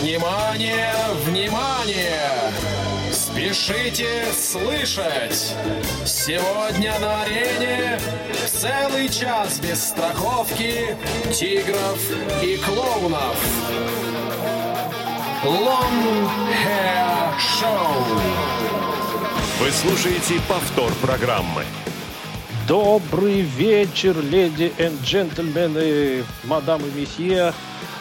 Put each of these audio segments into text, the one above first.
Внимание, внимание! Спешите слышать! Сегодня на арене целый час без страховки, тигров и клоунов. Long Hair Show. Вы слушаете повтор программы. Добрый вечер, леди и джентльмены, мадам и месье,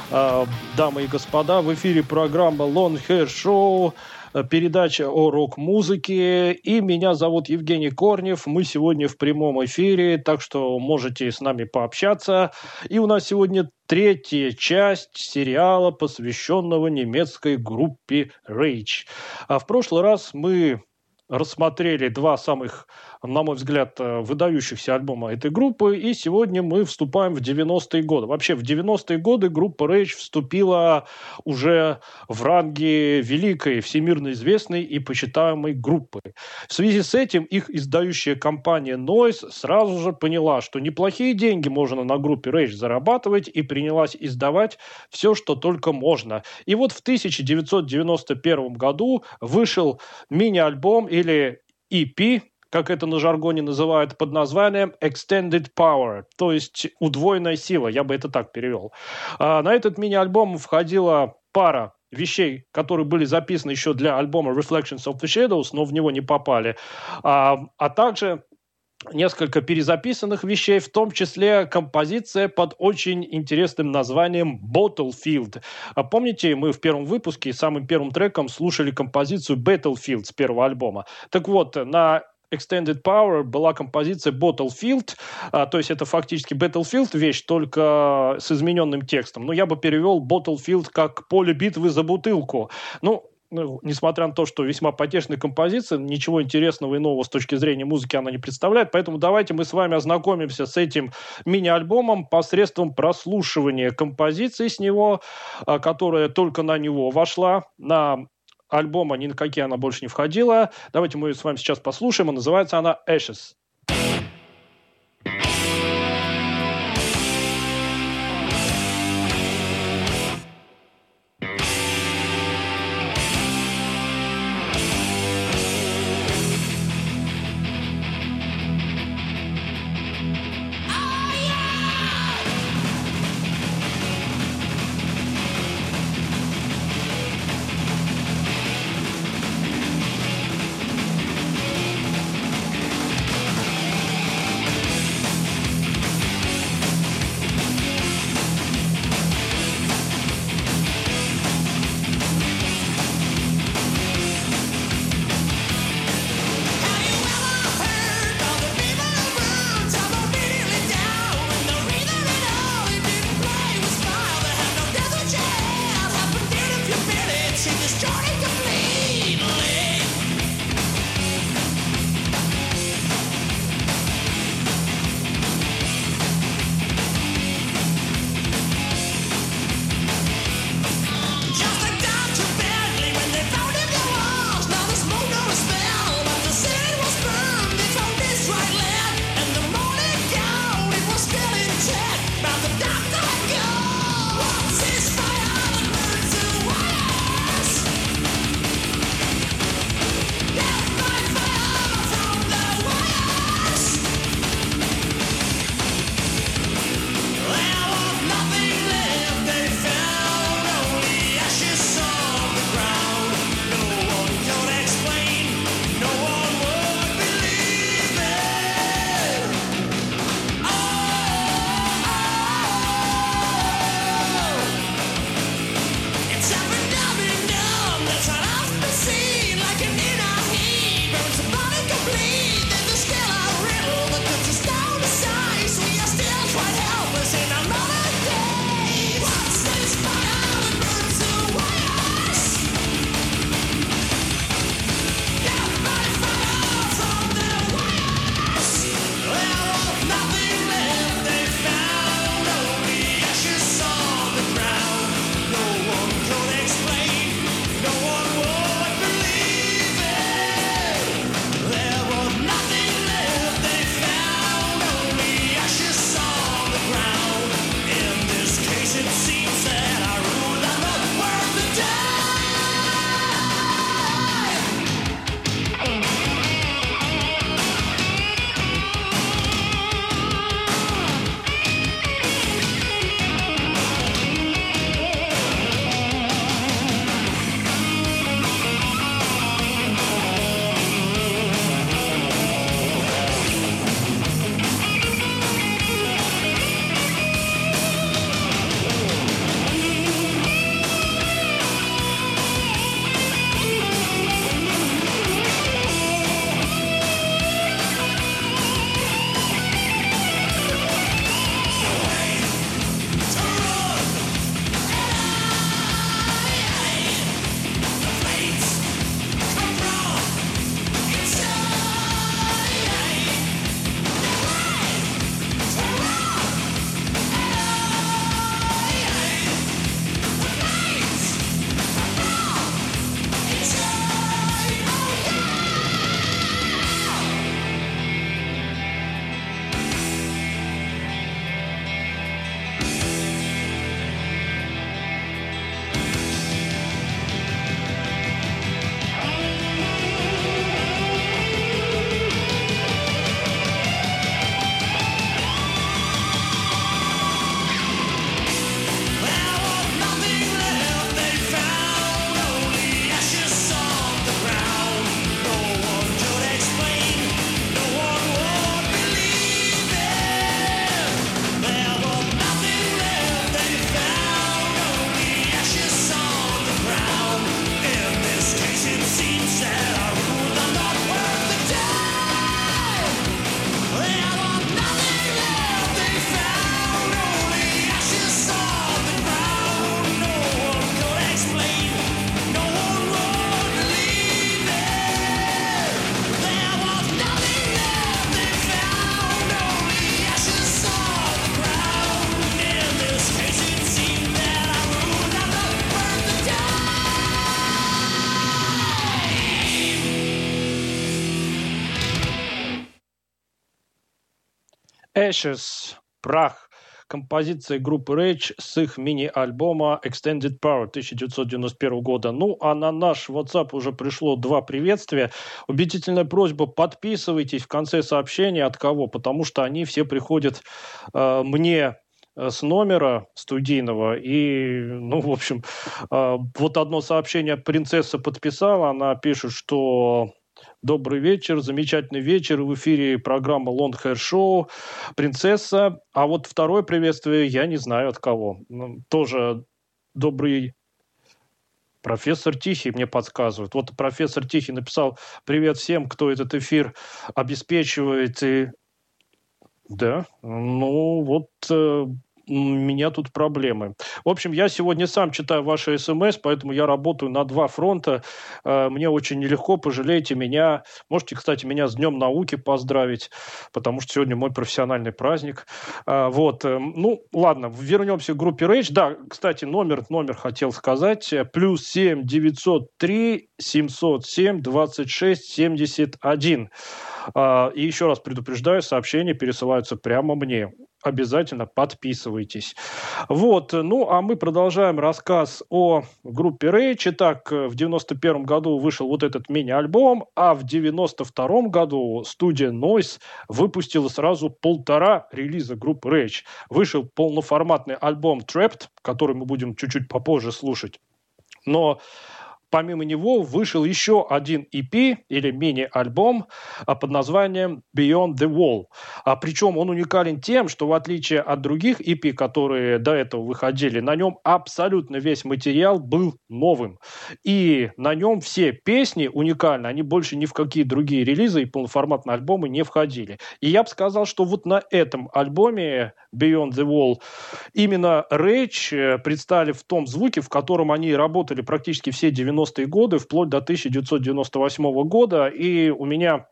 дамы и господа. В эфире программа Long Hair Show, э, передача о рок-музыке. И меня зовут Евгений Корнев. Мы сегодня в прямом эфире, так что можете с нами пообщаться. И у нас сегодня третья часть сериала, посвященного немецкой группе Rage. А в прошлый раз мы рассмотрели два самых на мой взгляд, э, выдающихся альбома этой группы. И сегодня мы вступаем в 90-е годы. Вообще, в 90-е годы группа Rage вступила уже в ранги великой, всемирно известной и почитаемой группы. В связи с этим их издающая компания Noise сразу же поняла, что неплохие деньги можно на группе Rage зарабатывать и принялась издавать все, что только можно. И вот в 1991 году вышел мини-альбом или EP, как это на жаргоне называют, под названием Extended Power, то есть удвоенная сила, я бы это так перевел. А на этот мини-альбом входила пара вещей, которые были записаны еще для альбома Reflections of the Shadows, но в него не попали, а, а также несколько перезаписанных вещей, в том числе композиция под очень интересным названием Battlefield. А помните, мы в первом выпуске самым первым треком слушали композицию Battlefield с первого альбома. Так вот, на Extended Power была композиция Battlefield, а, то есть это фактически Battlefield вещь, только с измененным текстом. Но я бы перевел Battlefield как поле битвы за бутылку. Ну, ну, несмотря на то, что весьма потешная композиция, ничего интересного и нового с точки зрения музыки она не представляет. Поэтому давайте мы с вами ознакомимся с этим мини-альбомом посредством прослушивания композиции с него, а, которая только на него вошла, на альбома ни на какие она больше не входила. Давайте мы с вами сейчас послушаем. Называется она Ashes. Ashes, прах, композиция группы Rage с их мини-альбома Extended Power 1991 года. Ну, а на наш WhatsApp уже пришло два приветствия. Убедительная просьба, подписывайтесь в конце сообщения от кого, потому что они все приходят э, мне э, с номера студийного. И, ну, в общем, э, вот одно сообщение принцесса подписала. Она пишет, что Добрый вечер, замечательный вечер. В эфире программа Long Hair Show, принцесса. А вот второе приветствие я не знаю от кого. Ну, тоже добрый Профессор Тихий мне подсказывает. Вот профессор Тихий написал «Привет всем, кто этот эфир обеспечивает». И... Да, ну вот э, меня тут проблемы. В общем, я сегодня сам читаю ваши смс, поэтому я работаю на два фронта. Э, мне очень нелегко, пожалейте меня. Можете, кстати, меня с Днем науки поздравить, потому что сегодня мой профессиональный праздник. Э, вот, э, ну, ладно, вернемся к группе Rage. Да, кстати, номер, номер хотел сказать. Плюс 7 903 707 26 71. И еще раз предупреждаю, сообщения пересылаются прямо мне обязательно подписывайтесь. Вот, ну, а мы продолжаем рассказ о группе Rage. Итак, в 91 году вышел вот этот мини-альбом, а в 92 году студия Noise выпустила сразу полтора релиза группы Rage. Вышел полноформатный альбом Trapped, который мы будем чуть-чуть попозже слушать. Но Помимо него вышел еще один EP или мини-альбом а, под названием Beyond the Wall. А, причем он уникален тем, что в отличие от других EP, которые до этого выходили, на нем абсолютно весь материал был новым. И на нем все песни уникальны, они больше ни в какие другие релизы и полноформатные альбомы не входили. И я бы сказал, что вот на этом альбоме Beyond the Wall именно Rage э, представили в том звуке, в котором они работали практически все 90 90-е годы, вплоть до 1998 года. И у меня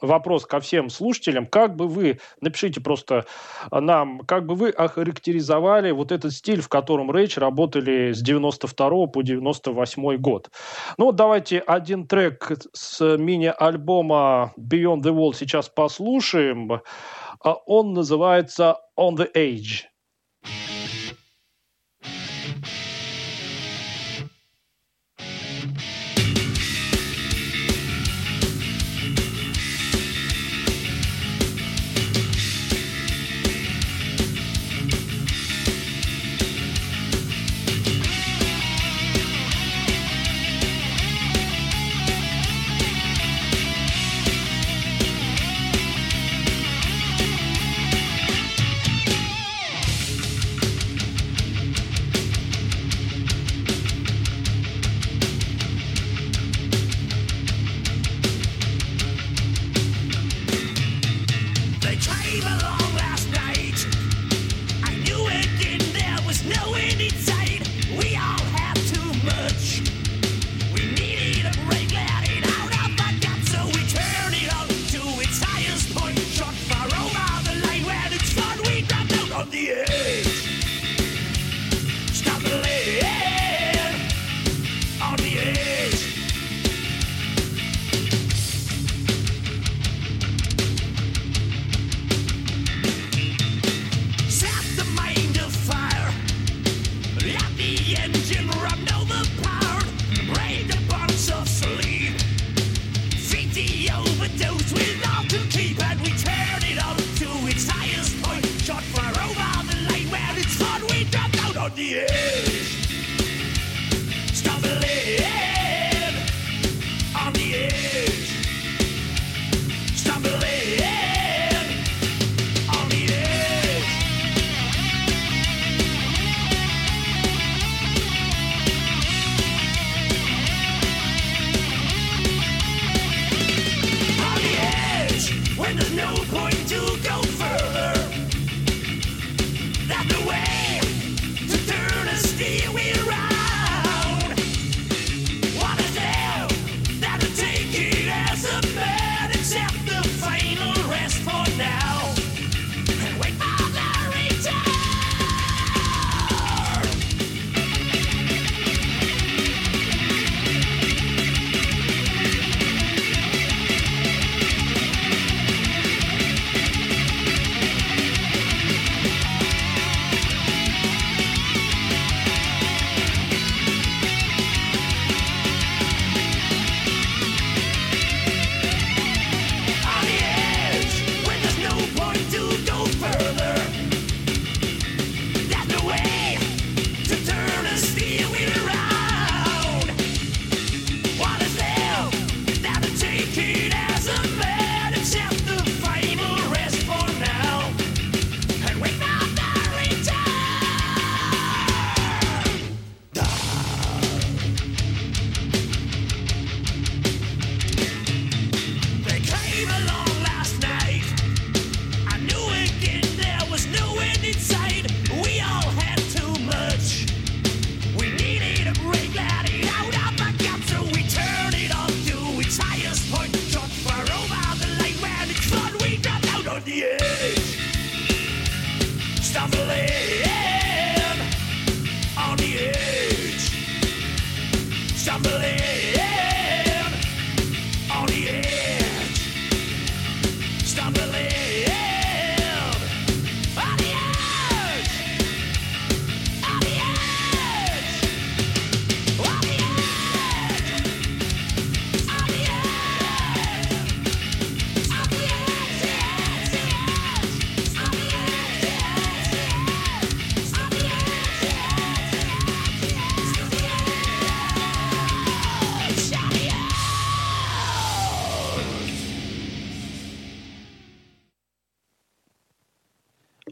вопрос ко всем слушателям. Как бы вы, напишите просто нам, как бы вы охарактеризовали вот этот стиль, в котором Rage работали с 92 по 98 год? Ну, давайте один трек с мини-альбома Beyond the Wall сейчас послушаем. А он называется On the Age. leave alone.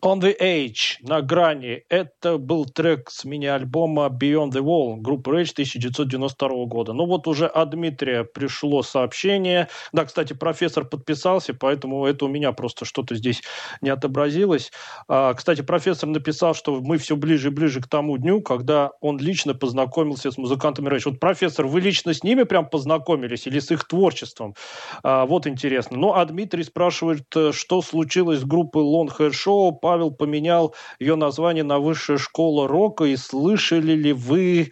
On the Edge, на грани. Это был трек с мини-альбома Beyond the Wall группы Rage 1992 года. Ну вот уже от Дмитрия пришло сообщение. Да, кстати, профессор подписался, поэтому это у меня просто что-то здесь не отобразилось. А, кстати, профессор написал, что мы все ближе и ближе к тому дню, когда он лично познакомился с музыкантами Rage. Вот, профессор, вы лично с ними прям познакомились или с их творчеством? А, вот интересно. Ну, а Дмитрий спрашивает, э, что случилось с группой Long Hair Show Павел поменял ее название на Высшая школа рока. И слышали ли вы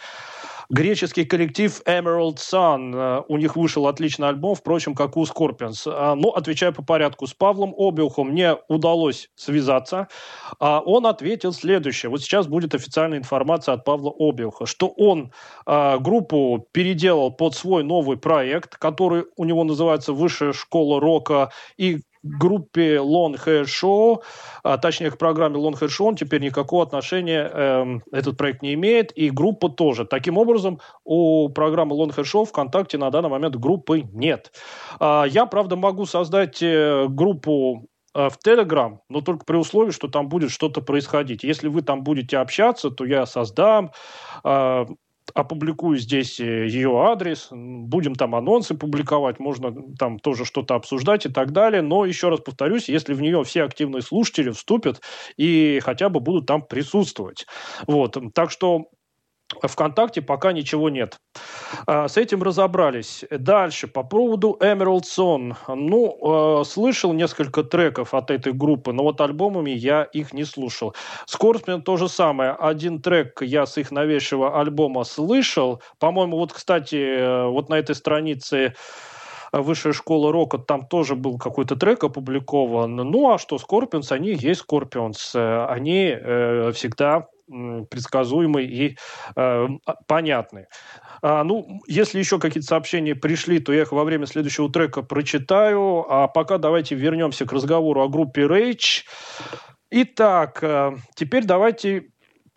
греческий коллектив Emerald Sun. Э, у них вышел отличный альбом, впрочем, как у Scorpions. А, ну, отвечая по порядку, с Павлом Обиухом мне удалось связаться. А, он ответил следующее. Вот сейчас будет официальная информация от Павла Обиуха, что он а, группу переделал под свой новый проект, который у него называется «Высшая школа рока», и группе Long Hair Show, а, точнее к программе Long Hair Show, он теперь никакого отношения э, этот проект не имеет, и группа тоже. Таким образом, у программы Long Hair Show ВКонтакте на данный момент группы нет. А, я, правда, могу создать э, группу э, в Telegram, но только при условии, что там будет что-то происходить. Если вы там будете общаться, то я создам, а, опубликую здесь э, ее адрес, будем там анонсы публиковать, можно там тоже что-то обсуждать и так далее. Но еще раз повторюсь, если в нее все активные слушатели вступят и хотя бы будут там присутствовать. Вот. Так что ВКонтакте пока ничего нет. А, с этим разобрались. Дальше, по поводу Emerald Sun. Ну, э, слышал несколько треков от этой группы, но вот альбомами я их не слушал. Скорсмен то же самое. Один трек я с их новейшего альбома слышал. По-моему, вот, кстати, вот на этой странице Высшая школа рока, там тоже был какой-то трек опубликован. Ну, а что Скорпионс, они есть Скорпионс. Они э, всегда предсказуемый и э, понятный. А, ну, если еще какие-то сообщения пришли, то я их во время следующего трека прочитаю. А пока давайте вернемся к разговору о группе Rage. Итак, э, теперь давайте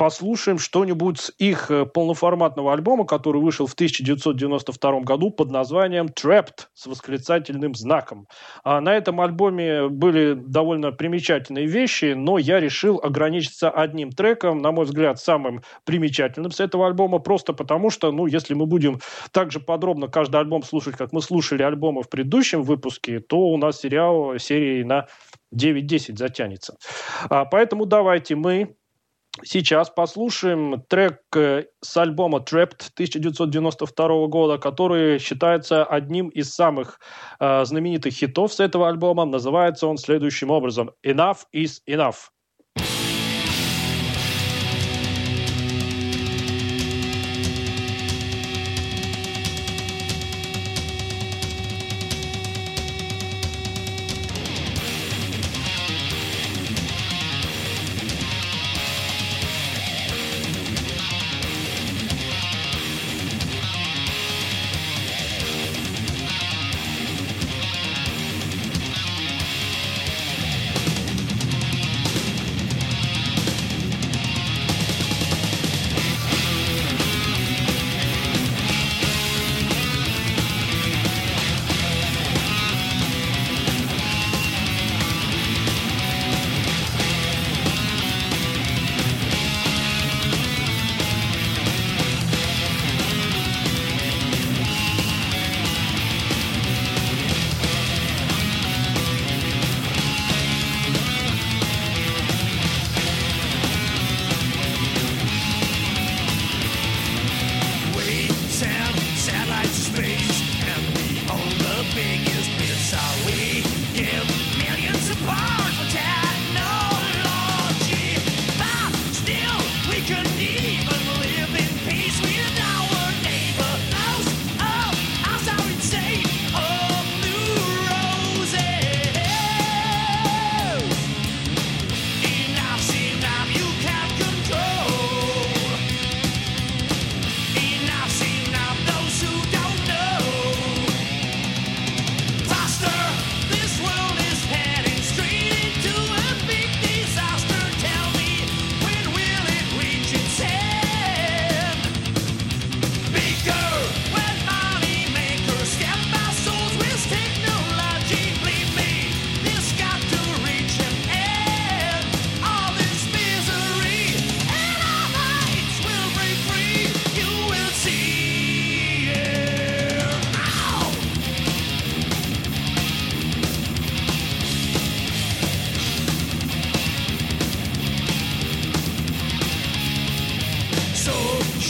послушаем что-нибудь с их э, полноформатного альбома, который вышел в 1992 году под названием «Trapped» с восклицательным знаком. А на этом альбоме были довольно примечательные вещи, но я решил ограничиться одним треком, на мой взгляд, самым примечательным с этого альбома, просто потому что, ну, если мы будем так же подробно каждый альбом слушать, как мы слушали альбомы в предыдущем выпуске, то у нас сериал серии на 9-10 затянется. А, поэтому давайте мы Сейчас послушаем трек э, с альбома Trapped 1992 года, который считается одним из самых э, знаменитых хитов с этого альбома. Называется он следующим образом «Enough is enough».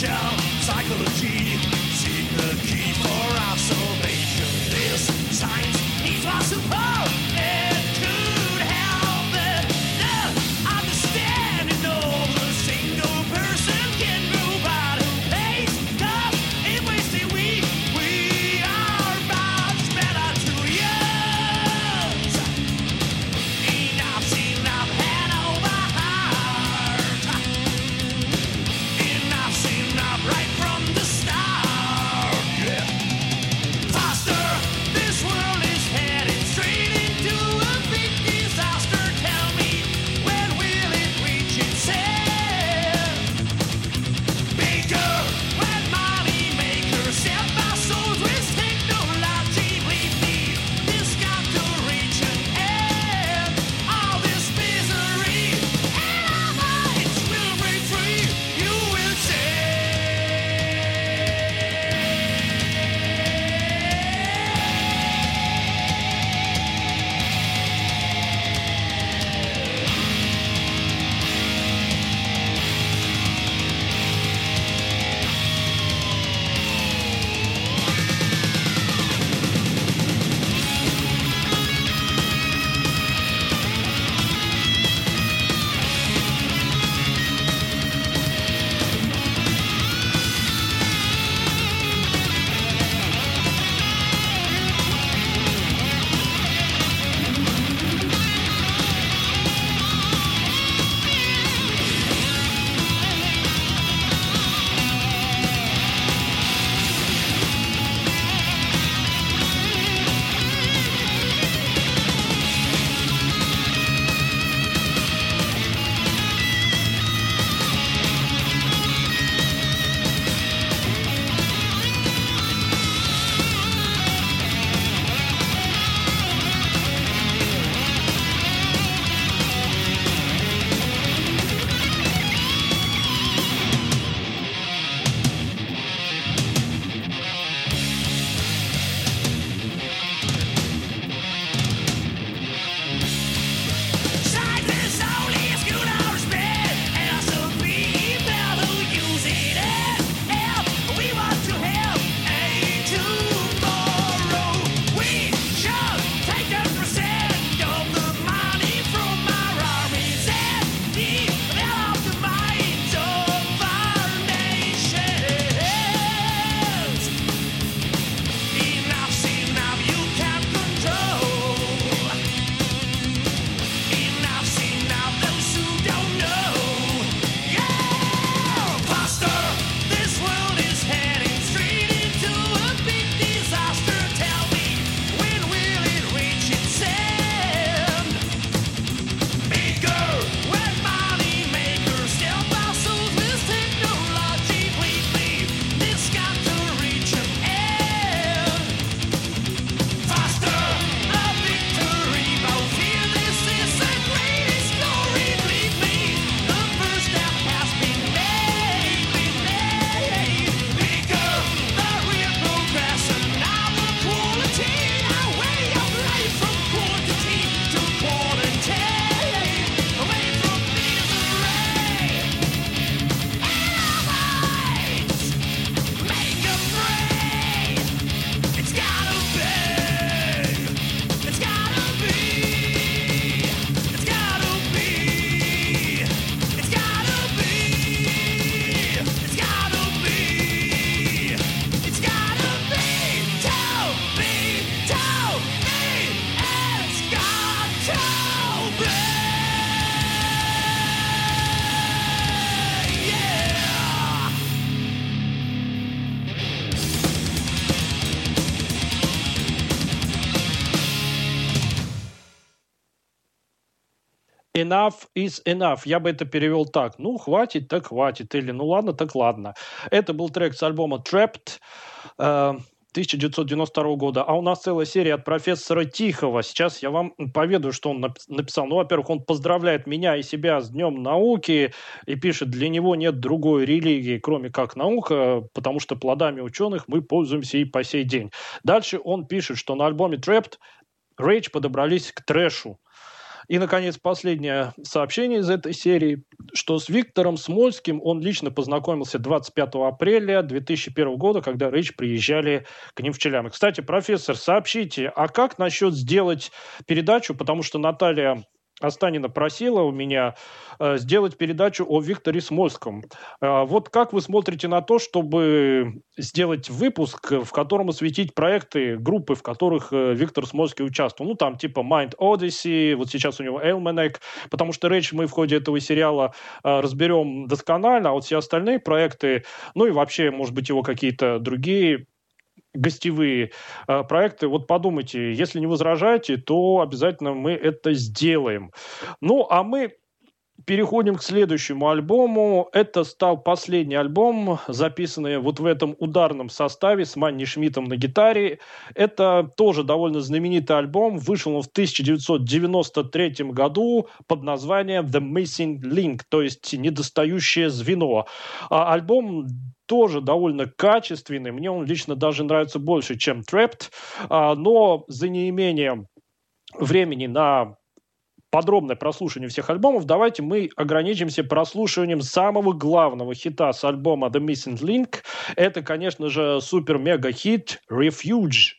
show. Enough is enough. Я бы это перевел так. Ну, хватит, так хватит. Или ну ладно, так ладно. Это был трек с альбома Trapped. 1992 э, года. А у нас целая серия от профессора Тихого. Сейчас я вам поведаю, что он написал. Ну, во-первых, он поздравляет меня и себя с Днем науки и пишет, для него нет другой религии, кроме как наука, потому что плодами ученых мы пользуемся и по сей день. Дальше он пишет, что на альбоме Trapped Rage подобрались к трэшу. И, наконец, последнее сообщение из этой серии, что с Виктором Смольским он лично познакомился 25 апреля 2001 года, когда Рейч приезжали к ним в Челябинск. Кстати, профессор, сообщите, а как насчет сделать передачу, потому что Наталья Останина просила у меня э, сделать передачу о Викторе Смольском. Э, вот как вы смотрите на то, чтобы сделать выпуск, в котором осветить проекты, группы, в которых э, Виктор Смольский участвовал? Ну, там типа Mind Odyssey, вот сейчас у него Элменек, потому что речь мы в ходе этого сериала э, разберем досконально, а вот все остальные проекты, ну и вообще, может быть, его какие-то другие гостевые э, проекты. Вот подумайте, если не возражаете, то обязательно мы это сделаем. Ну, а мы переходим к следующему альбому. Это стал последний альбом, записанный вот в этом ударном составе с Манни Шмидтом на гитаре. Это тоже довольно знаменитый альбом. Вышел он в 1993 году под названием The Missing Link, то есть «Недостающее звено». А альбом тоже довольно качественный. Мне он лично даже нравится больше, чем Trapped. А, но за неимением времени на подробное прослушивание всех альбомов, давайте мы ограничимся прослушиванием самого главного хита с альбома The Missing Link. Это, конечно же, супер-мега-хит Refuge.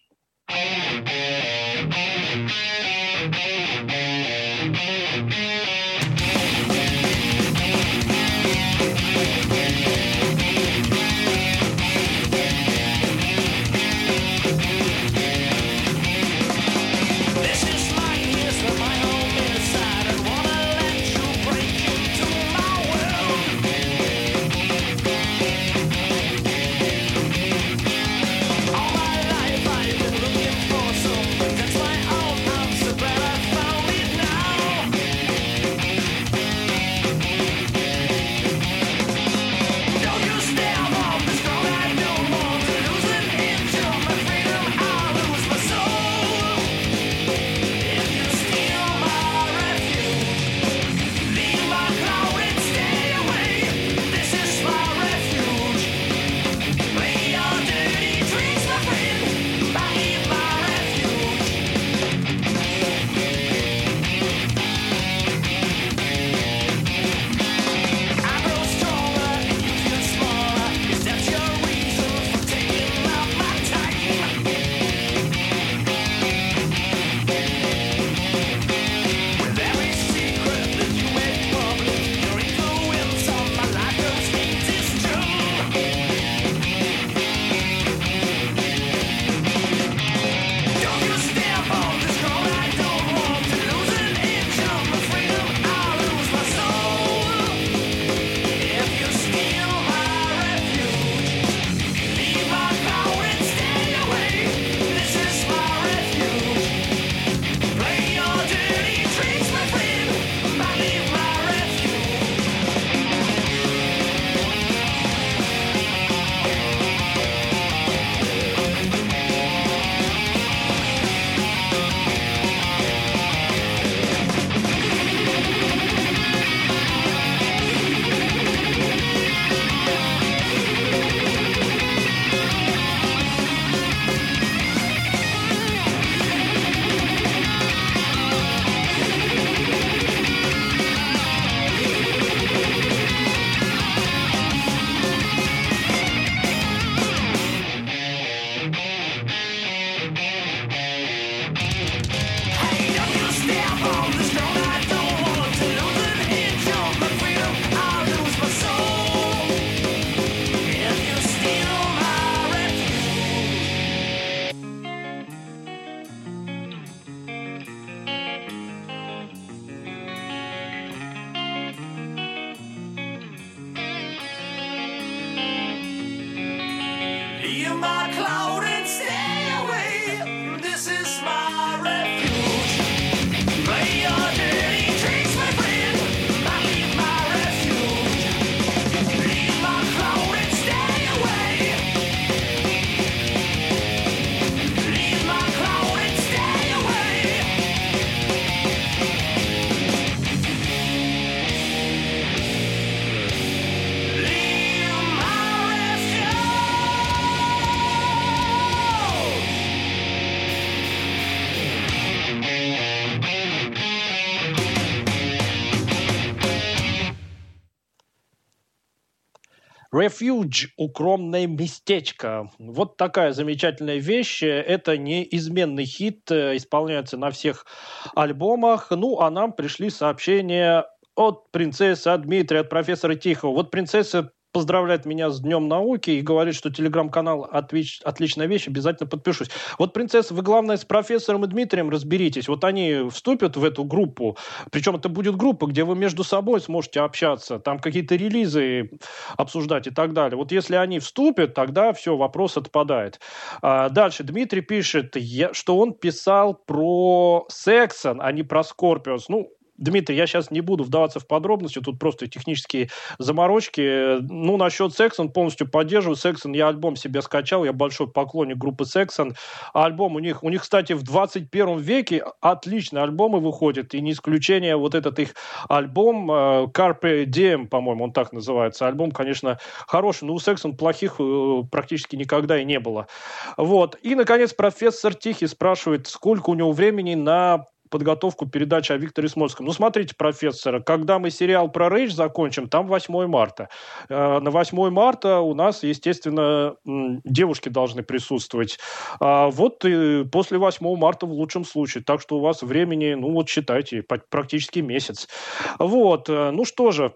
Refuge – укромное местечко. Вот такая замечательная вещь. Это неизменный хит, э, исполняется на всех альбомах. Ну, а нам пришли сообщения от принцессы, от Дмитрия, от профессора Тихого. Вот принцесса поздравляет меня с Днем науки и говорит, что телеграм-канал отличная вещь, обязательно подпишусь. Вот, принцесса, вы, главное, с профессором и Дмитрием разберитесь. Вот они вступят в эту группу, причем это будет группа, где вы между собой сможете общаться, там какие-то релизы обсуждать и так далее. Вот если они вступят, тогда все, вопрос отпадает. А дальше Дмитрий пишет, что он писал про Сексон, а не про Скорпиус. Ну, Дмитрий, я сейчас не буду вдаваться в подробности, тут просто технические заморочки. Ну, насчет Сексон полностью поддерживаю. Сексон, я альбом себе скачал, я большой поклонник группы Сексон. альбом у них, у них, кстати, в 21 веке отличные альбомы выходят, и не исключение вот этот их альбом э, Carpe Diem, по-моему, он так называется. Альбом, конечно, хороший, но у Сексон плохих э, практически никогда и не было. Вот. И, наконец, профессор Тихий спрашивает, сколько у него времени на подготовку передачи о Викторе Смольском. Ну, смотрите, профессор, когда мы сериал про Рейдж закончим, там 8 марта. Э, на 8 марта у нас, естественно, девушки должны присутствовать. А вот после 8 марта в лучшем случае. Так что у вас времени, ну вот считайте, практически месяц. Вот, э, ну что же,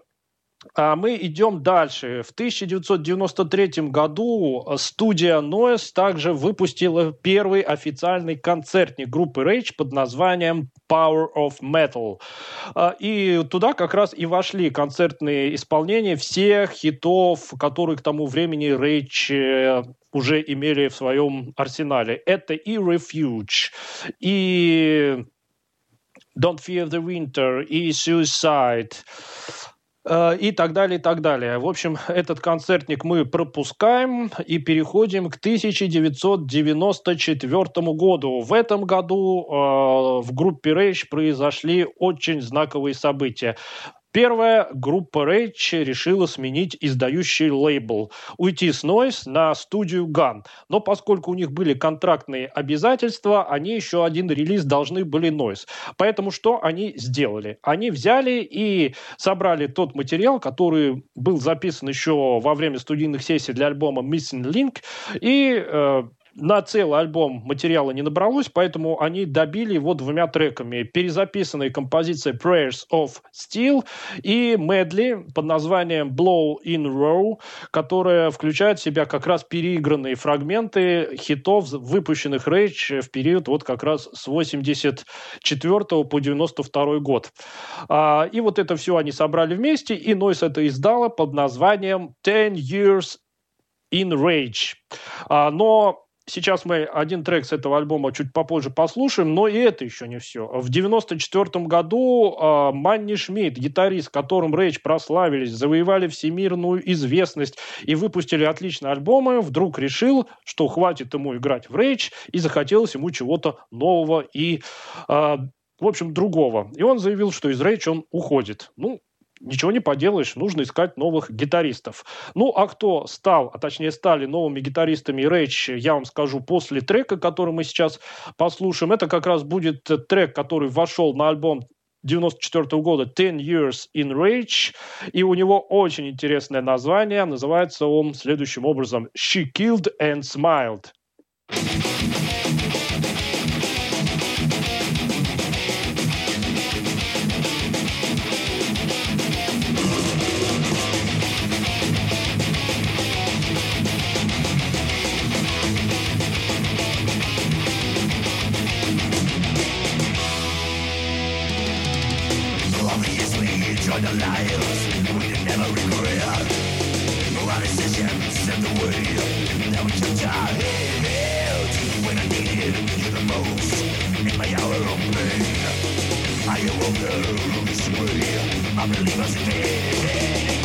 мы идем дальше. В 1993 году студия Noise также выпустила первый официальный концертник группы Rage под названием Power of Metal. А, и туда как раз и вошли концертные исполнения всех хитов, которые к тому времени Rage э, уже имели в своем арсенале. Это и Refuge, и Don't Fear the Winter, и Suicide, Э, и так далее, и так далее. В общем, этот концертник мы пропускаем и переходим к 1994 году. В этом году э, в группе Rage произошли очень знаковые события. Первая группа Rage решила сменить издающий лейбл, уйти с Noise на студию Gun. Но поскольку у них были контрактные обязательства, они еще один релиз должны были Noise. Поэтому что они сделали? Они взяли и собрали тот материал, который был записан еще во время студийных сессий для альбома Missing Link, и э, на целый альбом материала не набралось, поэтому они добили его двумя треками. Перезаписанной композицией Prayers of Steel и медли под названием Blow in Row, которая включает в себя как раз переигранные фрагменты хитов, выпущенных Rage в период вот как раз с 84 по 92 год. А, и вот это все они собрали вместе, и Noise это издала под названием Ten Years in Rage. А, но Сейчас мы один трек с этого альбома чуть попозже послушаем, но и это еще не все. В 1994 году э, Манни Шмидт, гитарист, которым Рейдж прославились, завоевали всемирную известность и выпустили отличные альбомы, вдруг решил, что хватит ему играть в Рейдж, и захотелось ему чего-то нового и э, в общем, другого. И он заявил, что из Рейдж он уходит. Ну, ничего не поделаешь, нужно искать новых гитаристов. Ну, а кто стал, а точнее стали новыми гитаристами Rage, я вам скажу после трека, который мы сейчас послушаем. Это как раз будет трек, который вошел на альбом 94 -го года Ten Years in Rage, и у него очень интересное название, называется он следующим образом She Killed and Smiled. Don't you the lives we never regret. Our decisions and the way that we took our head when I needed you the most in my hour of pain. I awoke the this. I believe I.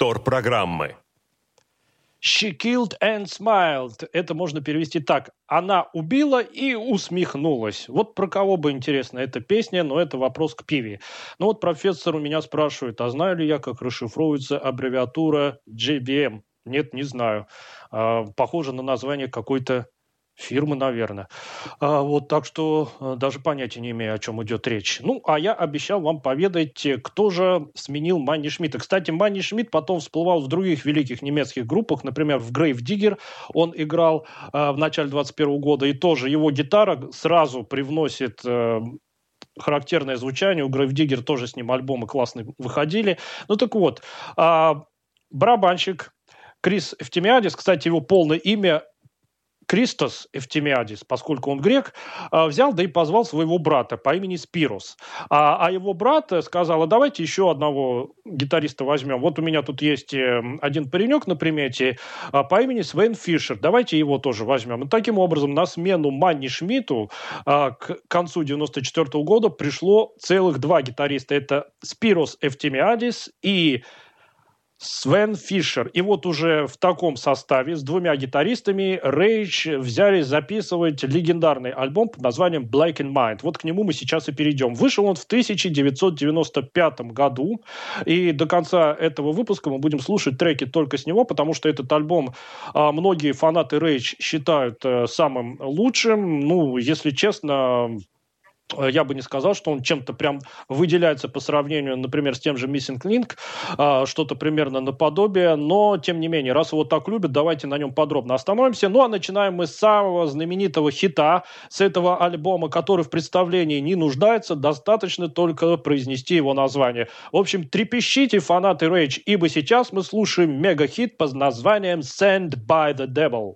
Повтор программы. She killed and smiled. Это можно перевести так. Она убила и усмехнулась. Вот про кого бы интересно эта песня, но это вопрос к пиве. Ну вот профессор у меня спрашивает, а знаю ли я, как расшифровывается аббревиатура JBM? Нет, не знаю. А, похоже на название какой-то фирмы, наверное. А, вот, так что а, даже понятия не имею, о чем идет речь. Ну, а я обещал вам поведать, кто же сменил Манни Шмидта. Кстати, Манни Шмидт потом всплывал в других великих немецких группах, например, в Grave Digger он играл а, в начале 21 года, и тоже его гитара сразу привносит характерное звучание. У Grave Digger тоже с ним альбомы классные выходили. Ну так вот, а, барабанщик Крис Эфтемиадис, кстати, его полное имя Кристос Эфтемиадис, поскольку он грек, а, взял да и позвал своего брата по имени Спирос. А, а его брат сказал, а давайте еще одного гитариста возьмем. Вот у меня тут есть эм, один паренек на примете а, по имени Свен Фишер. Давайте его тоже возьмем. И таким образом на смену Манни Шмидту к концу 94 года пришло целых два гитариста. Это Спирос Эфтемиадис и Свен Фишер. И вот уже в таком составе с двумя гитаристами Рейдж взяли записывать легендарный альбом под названием Black and Mind. Вот к нему мы сейчас и перейдем. Вышел он в 1995 году, и до конца этого выпуска мы будем слушать треки только с него, потому что этот альбом а, многие фанаты Рейдж считают а, самым лучшим. Ну, если честно, Э, я бы не сказал, что он чем-то прям выделяется по сравнению, например, с тем же Missing Link, а, что-то примерно наподобие, но, тем не менее, раз его так любят, давайте на нем подробно остановимся. Ну, а начинаем мы с самого знаменитого хита, с этого альбома, который в представлении не нуждается, достаточно только произнести его название. В общем, трепещите, фанаты Rage, ибо сейчас мы слушаем мега-хит под названием «Send by the Devil».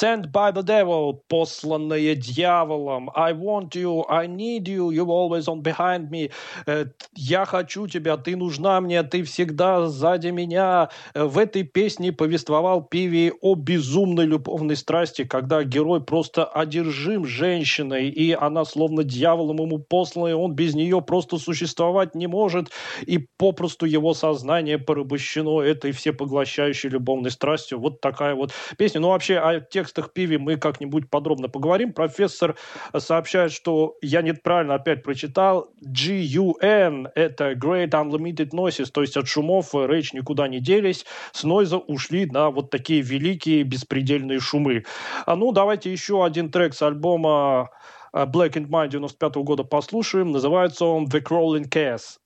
Sent by the devil, посланные дьяволом. I want you, I need you, you always on behind me. Э, я хочу тебя, ты нужна мне, ты всегда сзади меня. Э, в этой песне повествовал Пиви о безумной любовной страсти, когда герой просто одержим женщиной, и она словно дьяволом ему послана, и он без нее просто существовать не может, и попросту его сознание порабощено этой всепоглощающей любовной страстью. Вот такая вот песня. Ну, вообще, о текстах Пиви мы как-нибудь подробно поговорим. Профессор сообщает, что я неправильно опять прочитал. GUN — это Great Unlimited Noises, то есть от шумов речь никуда не делись. С нойза ушли на вот такие великие беспредельные шумы. А ну, давайте еще один трек с альбома Black and Mind 95 года послушаем. Называется он The Crawling Case.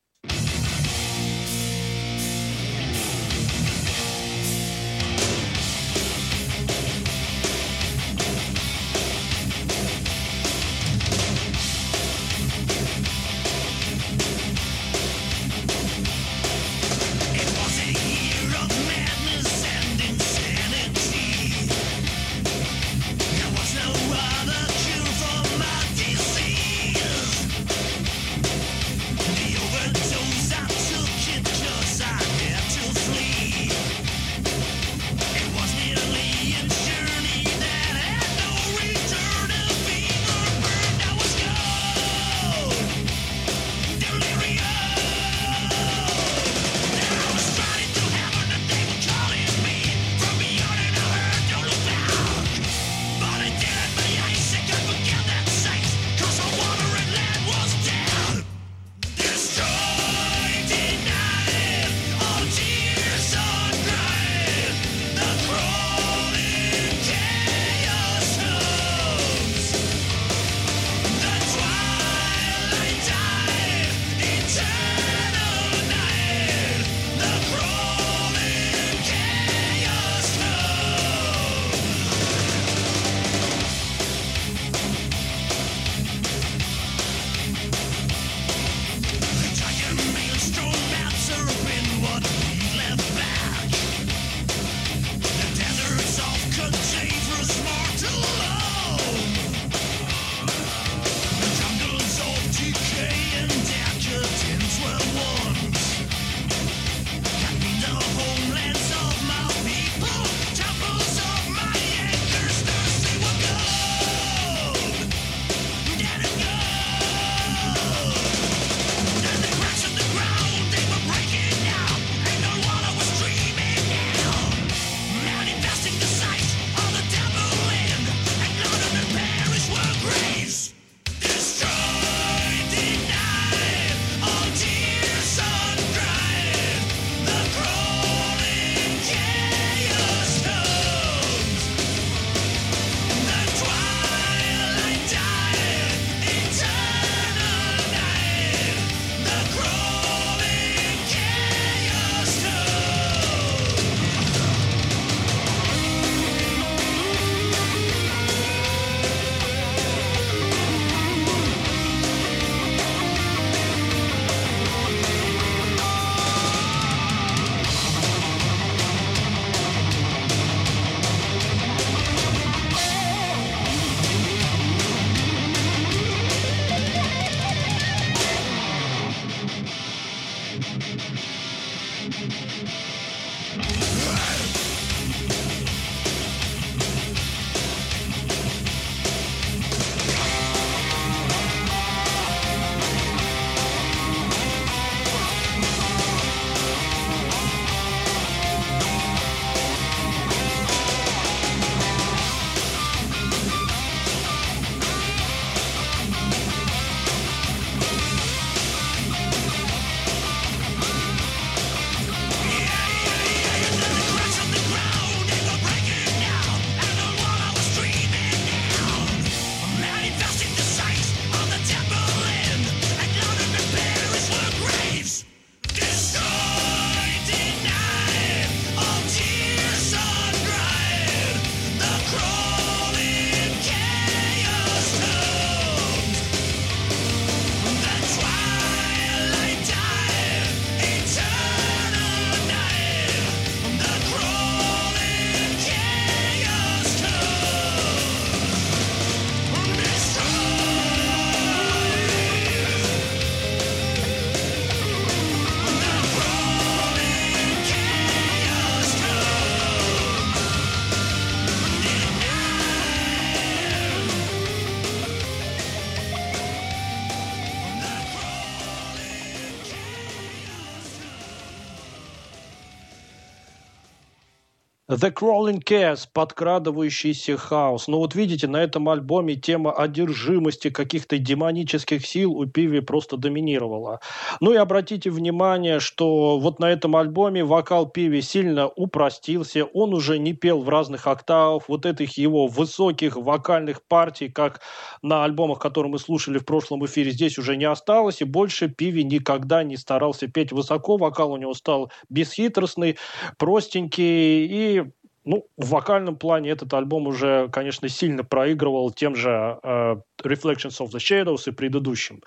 The Crawling Chaos, подкрадывающийся хаос. Ну вот видите, на этом альбоме тема одержимости каких-то демонических сил у Пиви просто доминировала. Ну и обратите внимание, что вот на этом альбоме вокал Пиви сильно упростился, он уже не пел в разных октавах, вот этих его высоких вокальных партий, как на альбомах, которые мы слушали в прошлом эфире, здесь уже не осталось, и больше Пиви никогда не старался петь высоко, вокал у него стал бесхитростный, простенький и ну, в вокальном плане этот альбом уже, конечно, сильно проигрывал тем же uh, Reflections of the Shadows и предыдущим.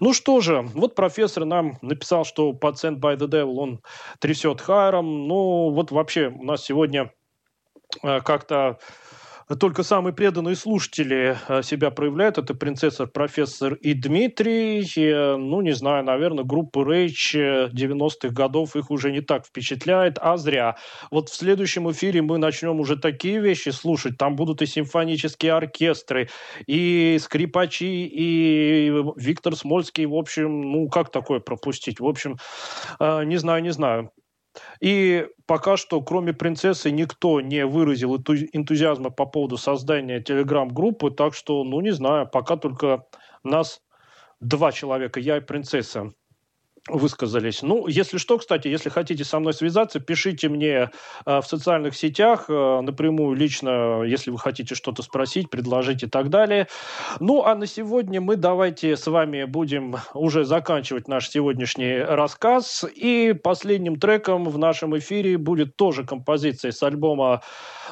Ну что же, вот профессор нам написал, что Sent by the Devil он трясет хайром. Ну, вот вообще у нас сегодня uh, как-то только самые преданные слушатели э, себя проявляют. Это принцесса, профессор и Дмитрий. И, ну, не знаю, наверное, группа Rage 90-х годов их уже не так впечатляет, а зря. Вот в следующем эфире мы начнем уже такие вещи слушать. Там будут и симфонические оркестры, и скрипачи, и Виктор Смольский. В общем, ну, как такое пропустить? В общем, э, не знаю, не знаю. И пока что, кроме принцессы, никто не выразил энтузиазма по поводу создания телеграм-группы, так что, ну, не знаю, пока только нас два человека, я и принцесса высказались. Ну, если что, кстати, если хотите со мной связаться, пишите мне э, в социальных сетях э, напрямую лично, если вы хотите что-то спросить, предложить и так далее. Ну, а на сегодня мы давайте с вами будем уже заканчивать наш сегодняшний рассказ. И последним треком в нашем эфире будет тоже композиция с альбома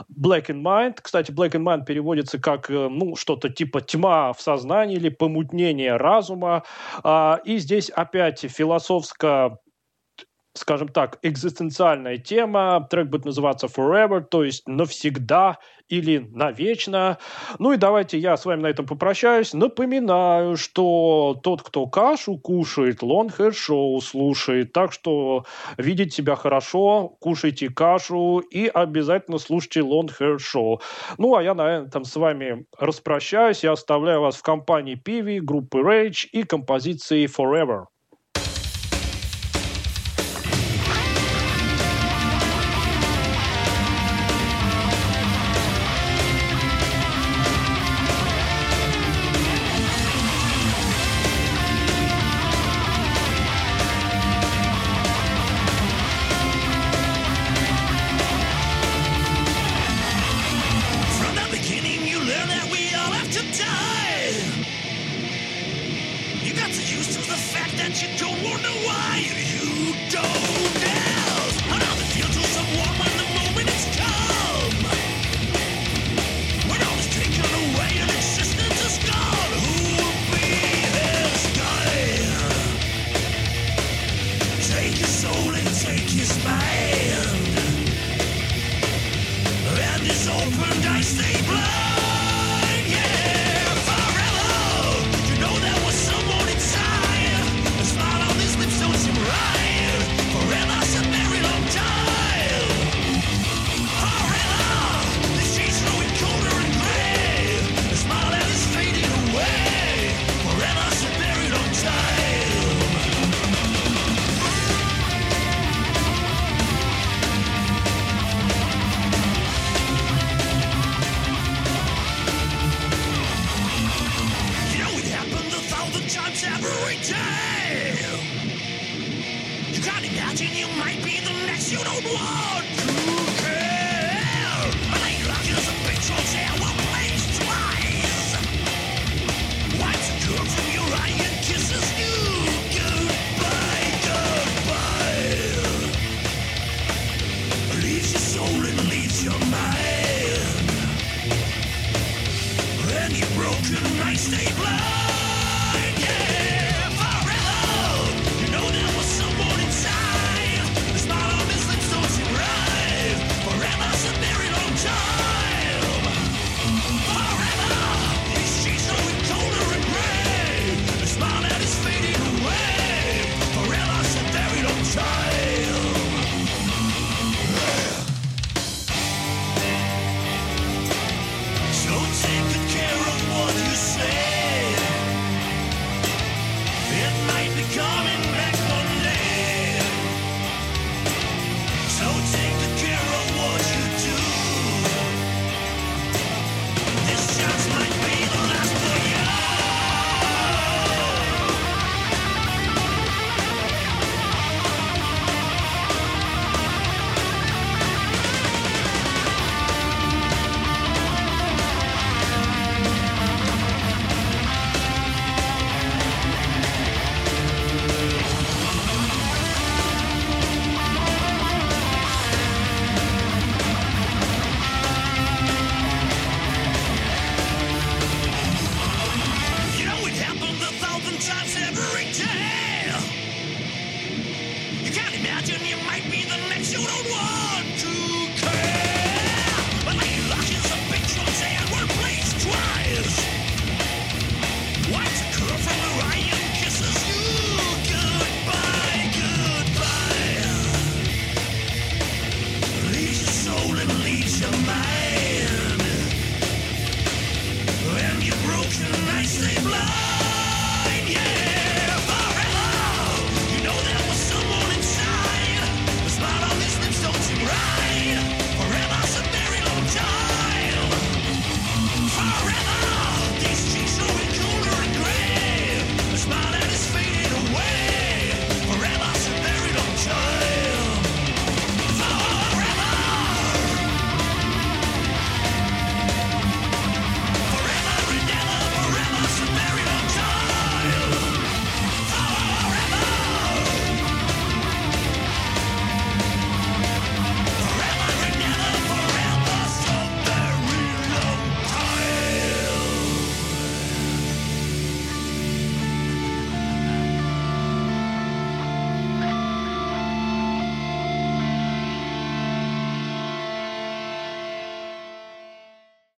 Black in Mind. Кстати, Black in Mind переводится как, э, ну, что-то типа тьма в сознании или помутнение разума. А, и здесь опять философско скажем так, экзистенциальная тема. Трек будет называться Forever, то есть навсегда или навечно. Ну и давайте я с вами на этом попрощаюсь. Напоминаю, что тот, кто кашу кушает, Long Show слушает. Так что видеть себя хорошо, кушайте кашу и обязательно слушайте Long Hair Show. Ну а я на этом с вами распрощаюсь. Я оставляю вас в компании Пиви, группы Rage и композиции Forever.